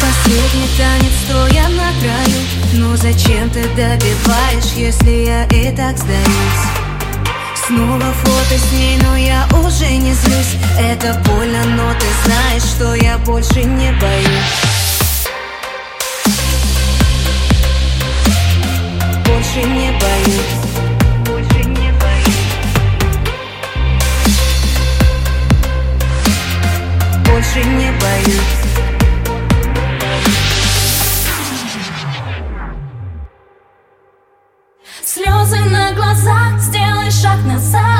Последний танец, стоя на краю. Ну зачем ты добиваешь, если я и так сдаюсь? Снова фото с ней, но я уже не злюсь. Это больно, но ты знаешь, что я больше не боюсь. Больше не боюсь. шаг назад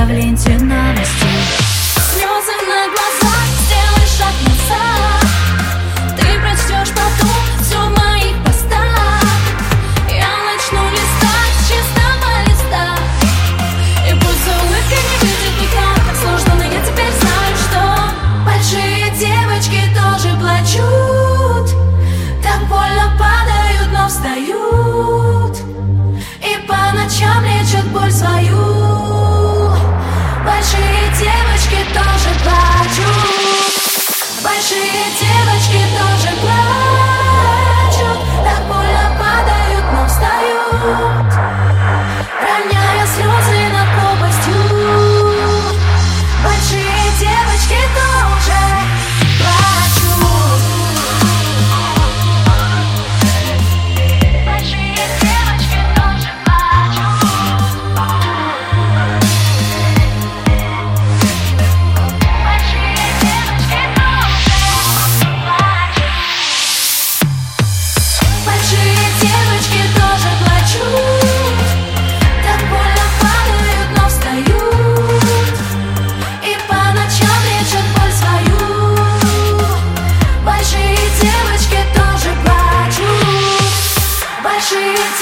traveling to streets